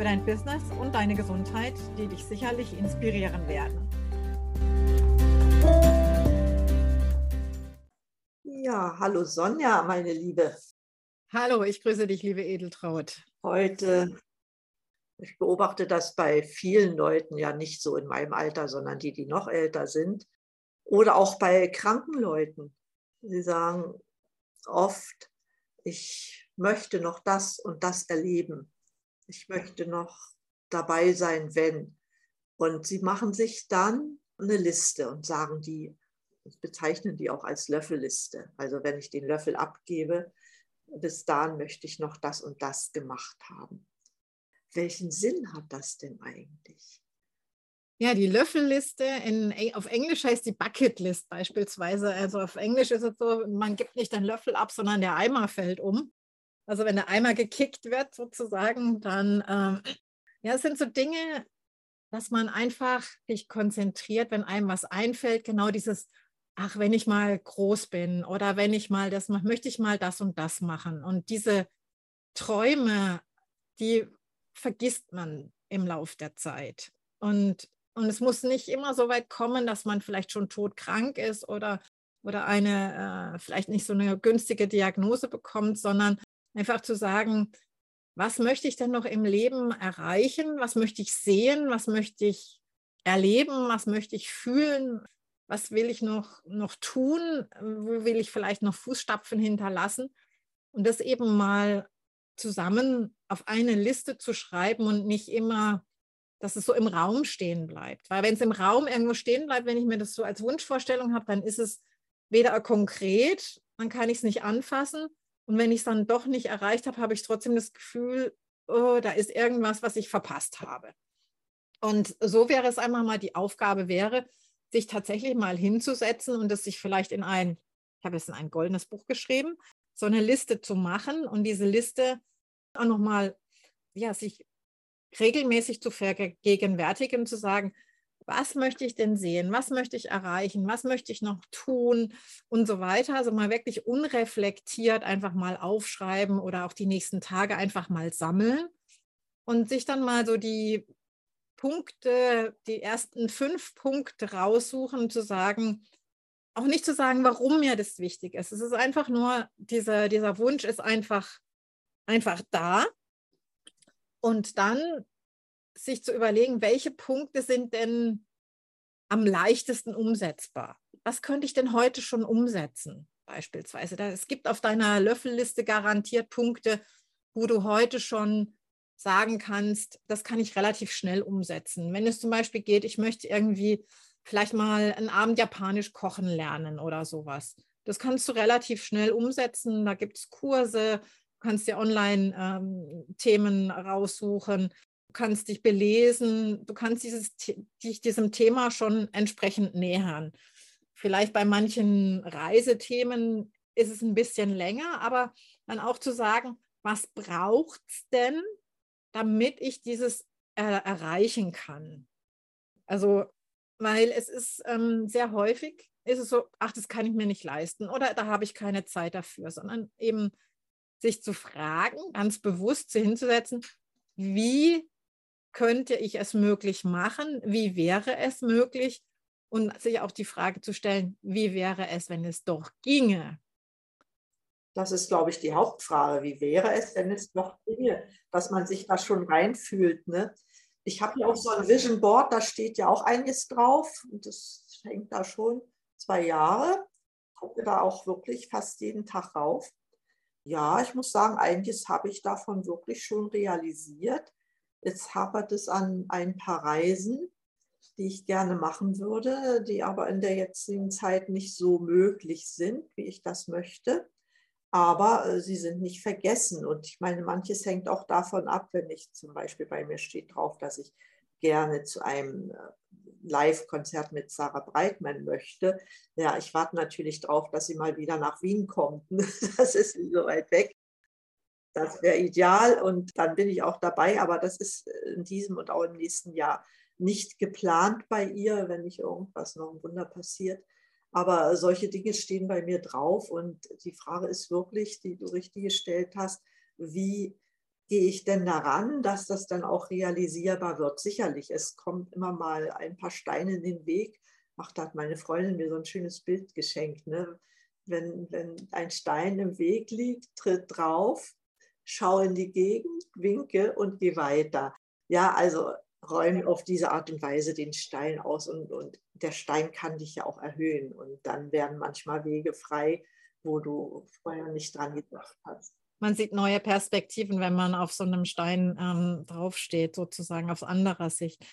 für dein Business und deine Gesundheit, die dich sicherlich inspirieren werden. Ja, hallo Sonja, meine Liebe. Hallo, ich grüße dich, liebe Edeltraut. Heute, ich beobachte das bei vielen Leuten, ja nicht so in meinem Alter, sondern die, die noch älter sind, oder auch bei kranken Leuten. Sie sagen oft, ich möchte noch das und das erleben. Ich möchte noch dabei sein, wenn. Und sie machen sich dann eine Liste und sagen die, bezeichnen die auch als Löffelliste. Also wenn ich den Löffel abgebe, bis dahin möchte ich noch das und das gemacht haben. Welchen Sinn hat das denn eigentlich? Ja, die Löffelliste, in, auf Englisch heißt die Bucketlist beispielsweise. Also auf Englisch ist es so, man gibt nicht den Löffel ab, sondern der Eimer fällt um. Also wenn der Eimer gekickt wird sozusagen, dann ähm, ja, es sind so Dinge, dass man einfach sich konzentriert, wenn einem was einfällt, genau dieses, ach, wenn ich mal groß bin oder wenn ich mal das mache, möchte ich mal das und das machen. Und diese Träume, die vergisst man im Lauf der Zeit. Und, und es muss nicht immer so weit kommen, dass man vielleicht schon todkrank ist oder, oder eine äh, vielleicht nicht so eine günstige Diagnose bekommt, sondern einfach zu sagen, was möchte ich denn noch im Leben erreichen? Was möchte ich sehen? Was möchte ich erleben? Was möchte ich fühlen? Was will ich noch, noch tun? Wo will ich vielleicht noch Fußstapfen hinterlassen? Und das eben mal zusammen auf eine Liste zu schreiben und nicht immer, dass es so im Raum stehen bleibt. Weil wenn es im Raum irgendwo stehen bleibt, wenn ich mir das so als Wunschvorstellung habe, dann ist es weder konkret, dann kann ich es nicht anfassen. Und wenn ich es dann doch nicht erreicht habe, habe ich trotzdem das Gefühl, oh, da ist irgendwas, was ich verpasst habe. Und so wäre es einmal mal die Aufgabe wäre, sich tatsächlich mal hinzusetzen und es sich vielleicht in ein, ich habe es in ein goldenes Buch geschrieben, so eine Liste zu machen und diese Liste auch nochmal, ja, sich regelmäßig zu vergegenwärtigen, zu sagen, was möchte ich denn sehen, was möchte ich erreichen, was möchte ich noch tun und so weiter. Also mal wirklich unreflektiert einfach mal aufschreiben oder auch die nächsten Tage einfach mal sammeln und sich dann mal so die Punkte, die ersten fünf Punkte raussuchen, zu sagen, auch nicht zu sagen, warum mir das wichtig ist. Es ist einfach nur, dieser, dieser Wunsch ist einfach, einfach da. Und dann sich zu überlegen, welche Punkte sind denn am leichtesten umsetzbar? Was könnte ich denn heute schon umsetzen? Beispielsweise. Es gibt auf deiner Löffelliste garantiert Punkte, wo du heute schon sagen kannst, das kann ich relativ schnell umsetzen. Wenn es zum Beispiel geht, ich möchte irgendwie vielleicht mal einen Abend japanisch kochen lernen oder sowas. Das kannst du relativ schnell umsetzen. Da gibt es Kurse, du kannst dir Online-Themen ähm, raussuchen. Du kannst dich belesen, du kannst dieses, dich diesem Thema schon entsprechend nähern. Vielleicht bei manchen Reisethemen ist es ein bisschen länger, aber dann auch zu sagen, was braucht es denn, damit ich dieses äh, erreichen kann? Also, weil es ist ähm, sehr häufig, ist es so, ach, das kann ich mir nicht leisten oder da habe ich keine Zeit dafür, sondern eben sich zu fragen, ganz bewusst hinzusetzen, wie könnte ich es möglich machen? Wie wäre es möglich? Und sich auch die Frage zu stellen, wie wäre es, wenn es doch ginge? Das ist, glaube ich, die Hauptfrage. Wie wäre es, wenn es doch ginge? Dass man sich da schon reinfühlt. Ne? Ich habe ja auch so ein Vision Board, da steht ja auch einiges drauf. Und das hängt da schon zwei Jahre. Ich gucke da auch wirklich fast jeden Tag rauf. Ja, ich muss sagen, einiges habe ich davon wirklich schon realisiert. Jetzt hapert es an ein paar Reisen, die ich gerne machen würde, die aber in der jetzigen Zeit nicht so möglich sind, wie ich das möchte. Aber äh, sie sind nicht vergessen. Und ich meine, manches hängt auch davon ab, wenn ich zum Beispiel bei mir steht drauf, dass ich gerne zu einem äh, Live-Konzert mit Sarah Breitmann möchte. Ja, ich warte natürlich darauf, dass sie mal wieder nach Wien kommt. Das ist so weit weg. Das wäre ideal und dann bin ich auch dabei, aber das ist in diesem und auch im nächsten Jahr nicht geplant bei ihr, wenn nicht irgendwas noch ein Wunder passiert. Aber solche Dinge stehen bei mir drauf und die Frage ist wirklich, die du richtig gestellt hast, wie gehe ich denn daran, dass das dann auch realisierbar wird? Sicherlich, es kommt immer mal ein paar Steine in den Weg. Ach, da hat meine Freundin mir so ein schönes Bild geschenkt. Ne? Wenn, wenn ein Stein im Weg liegt, tritt drauf, schau in die Gegend, winke und geh weiter. Ja, also räume auf diese Art und Weise den Stein aus und, und der Stein kann dich ja auch erhöhen und dann werden manchmal Wege frei, wo du vorher nicht dran gedacht hast man sieht neue Perspektiven, wenn man auf so einem Stein ähm, draufsteht, sozusagen aus anderer Sicht.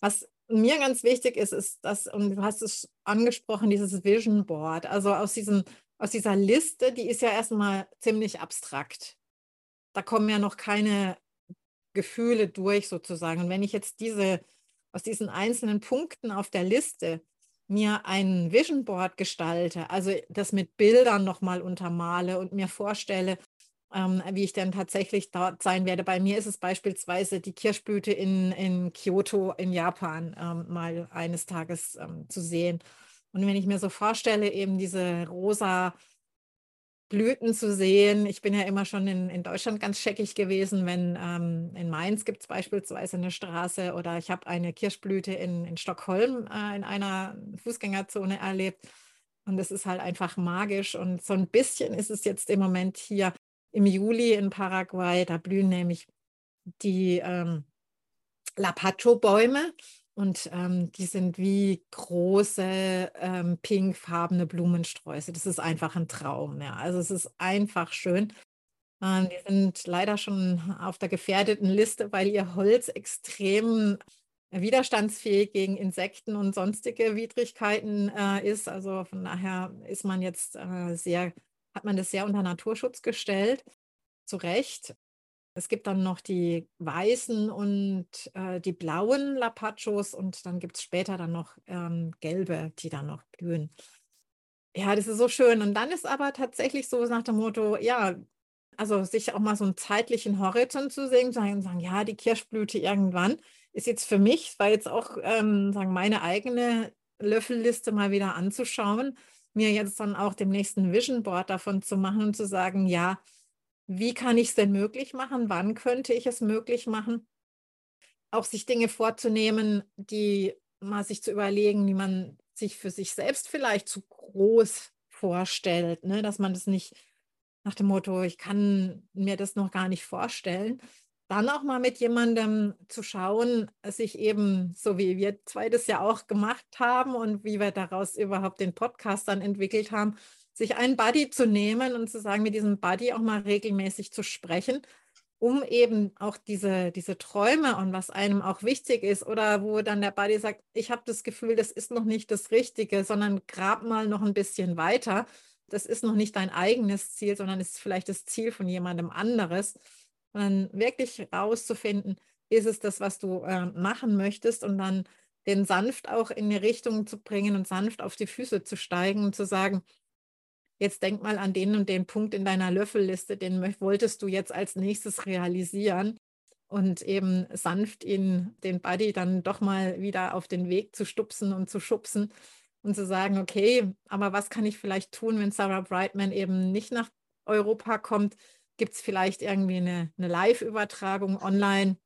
Was mir ganz wichtig ist, ist das, und du hast es angesprochen, dieses Vision Board. Also aus, diesem, aus dieser Liste, die ist ja erstmal ziemlich abstrakt. Da kommen ja noch keine Gefühle durch sozusagen. Und wenn ich jetzt diese aus diesen einzelnen Punkten auf der Liste mir ein Vision Board gestalte, also das mit Bildern nochmal untermale und mir vorstelle, ähm, wie ich dann tatsächlich dort sein werde. Bei mir ist es beispielsweise die Kirschblüte in, in Kyoto in Japan ähm, mal eines Tages ähm, zu sehen. Und wenn ich mir so vorstelle, eben diese rosa Blüten zu sehen. Ich bin ja immer schon in, in Deutschland ganz scheckig gewesen, wenn ähm, in Mainz gibt es beispielsweise eine Straße oder ich habe eine Kirschblüte in, in Stockholm äh, in einer Fußgängerzone erlebt. Und es ist halt einfach magisch. Und so ein bisschen ist es jetzt im Moment hier im Juli in Paraguay. Da blühen nämlich die ähm, Lapacho-Bäume und ähm, die sind wie große ähm, pinkfarbene Blumensträuße. Das ist einfach ein Traum. Ja. Also es ist einfach schön. Ähm, die sind leider schon auf der gefährdeten Liste, weil ihr Holz extrem widerstandsfähig gegen Insekten und sonstige Widrigkeiten äh, ist. Also von daher ist man jetzt äh, sehr hat man das sehr unter Naturschutz gestellt, zu Recht. Es gibt dann noch die weißen und äh, die blauen Lapachos und dann gibt es später dann noch ähm, gelbe, die dann noch blühen. Ja, das ist so schön. Und dann ist aber tatsächlich so nach dem Motto, ja, also sich auch mal so einen zeitlichen Horizont zu sehen, sagen, sagen ja, die Kirschblüte irgendwann ist jetzt für mich, war jetzt auch ähm, sagen meine eigene Löffelliste mal wieder anzuschauen mir jetzt dann auch dem nächsten Vision Board davon zu machen und zu sagen, ja, wie kann ich es denn möglich machen? Wann könnte ich es möglich machen? Auch sich Dinge vorzunehmen, die mal sich zu überlegen, wie man sich für sich selbst vielleicht zu groß vorstellt, ne? dass man das nicht nach dem Motto, ich kann mir das noch gar nicht vorstellen, dann auch mal mit jemandem zu schauen, sich eben, so wie wir zwei das ja auch gemacht haben und wie wir daraus überhaupt den Podcast dann entwickelt haben, sich einen Buddy zu nehmen und zu sagen, mit diesem Buddy auch mal regelmäßig zu sprechen, um eben auch diese, diese Träume und was einem auch wichtig ist oder wo dann der Buddy sagt, ich habe das Gefühl, das ist noch nicht das Richtige, sondern grab mal noch ein bisschen weiter. Das ist noch nicht dein eigenes Ziel, sondern ist vielleicht das Ziel von jemandem anderes sondern wirklich rauszufinden, ist es das, was du äh, machen möchtest und dann den sanft auch in die Richtung zu bringen und sanft auf die Füße zu steigen und zu sagen, jetzt denk mal an den und den Punkt in deiner Löffelliste, den wolltest du jetzt als nächstes realisieren und eben sanft ihn, den Buddy dann doch mal wieder auf den Weg zu stupsen und zu schubsen und zu sagen, okay, aber was kann ich vielleicht tun, wenn Sarah Brightman eben nicht nach Europa kommt? Gibt es vielleicht irgendwie eine, eine Live-Übertragung online,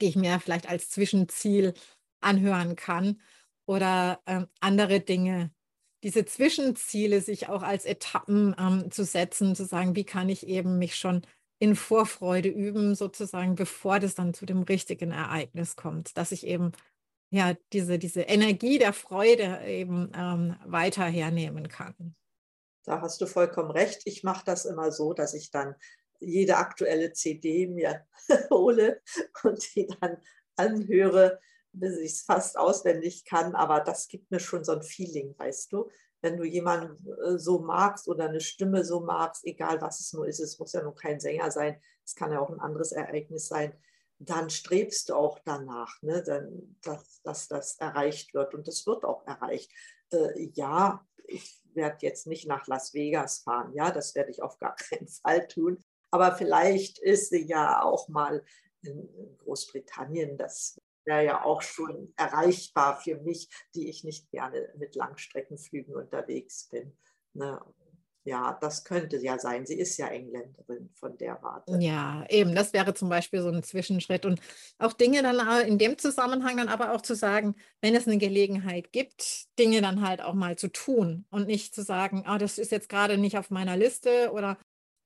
die ich mir vielleicht als Zwischenziel anhören kann oder äh, andere Dinge. Diese Zwischenziele sich auch als Etappen ähm, zu setzen, zu sagen, wie kann ich eben mich schon in Vorfreude üben, sozusagen, bevor das dann zu dem richtigen Ereignis kommt, dass ich eben ja diese, diese Energie der Freude eben ähm, weiter hernehmen kann. Da hast du vollkommen recht. Ich mache das immer so, dass ich dann jede aktuelle CD mir hole und die dann anhöre, bis ich es fast auswendig kann. Aber das gibt mir schon so ein Feeling, weißt du. Wenn du jemanden äh, so magst oder eine Stimme so magst, egal was es nur ist, es muss ja nur kein Sänger sein, es kann ja auch ein anderes Ereignis sein, dann strebst du auch danach, ne, dann, dass, dass das erreicht wird. Und es wird auch erreicht. Äh, ja, ich werde jetzt nicht nach Las Vegas fahren. Ja, das werde ich auf gar keinen Fall tun. Aber vielleicht ist sie ja auch mal in Großbritannien. Das wäre ja auch schon erreichbar für mich, die ich nicht gerne mit Langstreckenflügen unterwegs bin. Ne? Ja, das könnte ja sein. Sie ist ja Engländerin von der Warte. Ja, eben, das wäre zum Beispiel so ein Zwischenschritt. Und auch Dinge dann in dem Zusammenhang dann aber auch zu sagen, wenn es eine Gelegenheit gibt, Dinge dann halt auch mal zu tun und nicht zu sagen, ah, das ist jetzt gerade nicht auf meiner Liste oder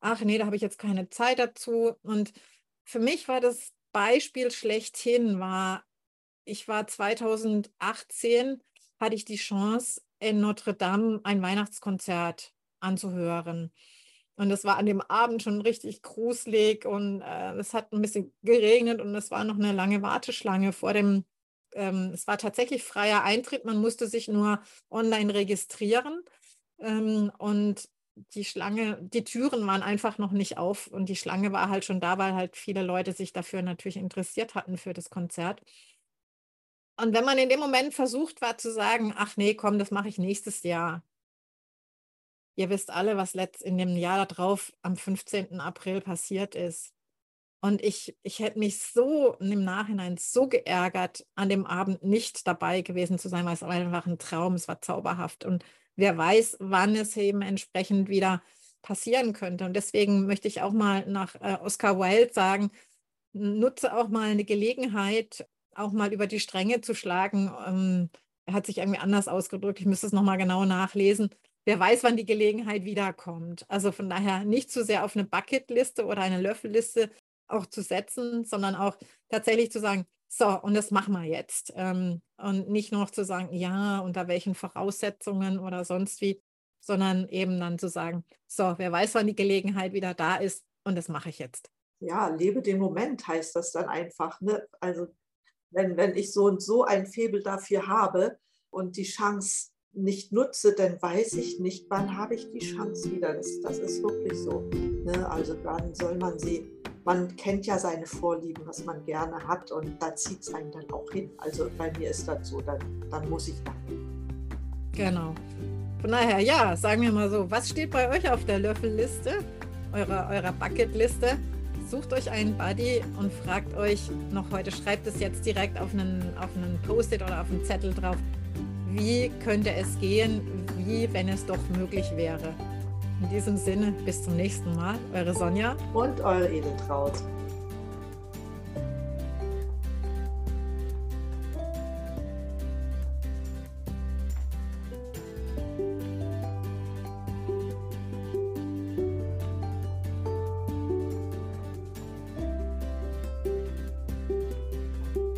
ach nee, da habe ich jetzt keine Zeit dazu. Und für mich war das Beispiel schlechthin, war, ich war 2018, hatte ich die Chance, in Notre Dame ein Weihnachtskonzert anzuhören. Und es war an dem Abend schon richtig gruselig und äh, es hat ein bisschen geregnet und es war noch eine lange Warteschlange vor dem, ähm, es war tatsächlich freier Eintritt, man musste sich nur online registrieren ähm, und die Schlange, die Türen waren einfach noch nicht auf und die Schlange war halt schon da, weil halt viele Leute sich dafür natürlich interessiert hatten für das Konzert. Und wenn man in dem Moment versucht war zu sagen, ach nee, komm, das mache ich nächstes Jahr, Ihr wisst alle, was letzt in dem Jahr darauf am 15. April passiert ist. Und ich, ich hätte mich so im Nachhinein so geärgert, an dem Abend nicht dabei gewesen zu sein, weil es einfach ein Traum, es war zauberhaft. Und wer weiß, wann es eben entsprechend wieder passieren könnte. Und deswegen möchte ich auch mal nach äh, Oscar Wilde sagen, nutze auch mal eine Gelegenheit, auch mal über die Stränge zu schlagen. Ähm, er hat sich irgendwie anders ausgedrückt, ich müsste es nochmal genau nachlesen wer weiß, wann die Gelegenheit wiederkommt. Also von daher nicht zu sehr auf eine Bucketliste oder eine Löffelliste auch zu setzen, sondern auch tatsächlich zu sagen, so, und das machen wir jetzt. Ähm, und nicht nur noch zu sagen, ja, unter welchen Voraussetzungen oder sonst wie, sondern eben dann zu sagen, so, wer weiß, wann die Gelegenheit wieder da ist und das mache ich jetzt. Ja, lebe den Moment heißt das dann einfach. Ne? Also wenn, wenn ich so und so ein Febel dafür habe und die Chance nicht nutze, dann weiß ich nicht, wann habe ich die Chance wieder. Das, das ist wirklich so. Ne? Also dann soll man sie, man kennt ja seine Vorlieben, was man gerne hat und da zieht es einen dann auch hin. Also bei mir ist das so, dann, dann muss ich da hin. Genau. Von daher, ja, sagen wir mal so, was steht bei euch auf der Löffelliste, eurer, eurer Bucketliste? Sucht euch einen Buddy und fragt euch noch heute, schreibt es jetzt direkt auf einen, auf einen Post-it oder auf einen Zettel drauf, wie könnte es gehen, wie wenn es doch möglich wäre. In diesem Sinne, bis zum nächsten Mal, eure Sonja und eure Edeltraut.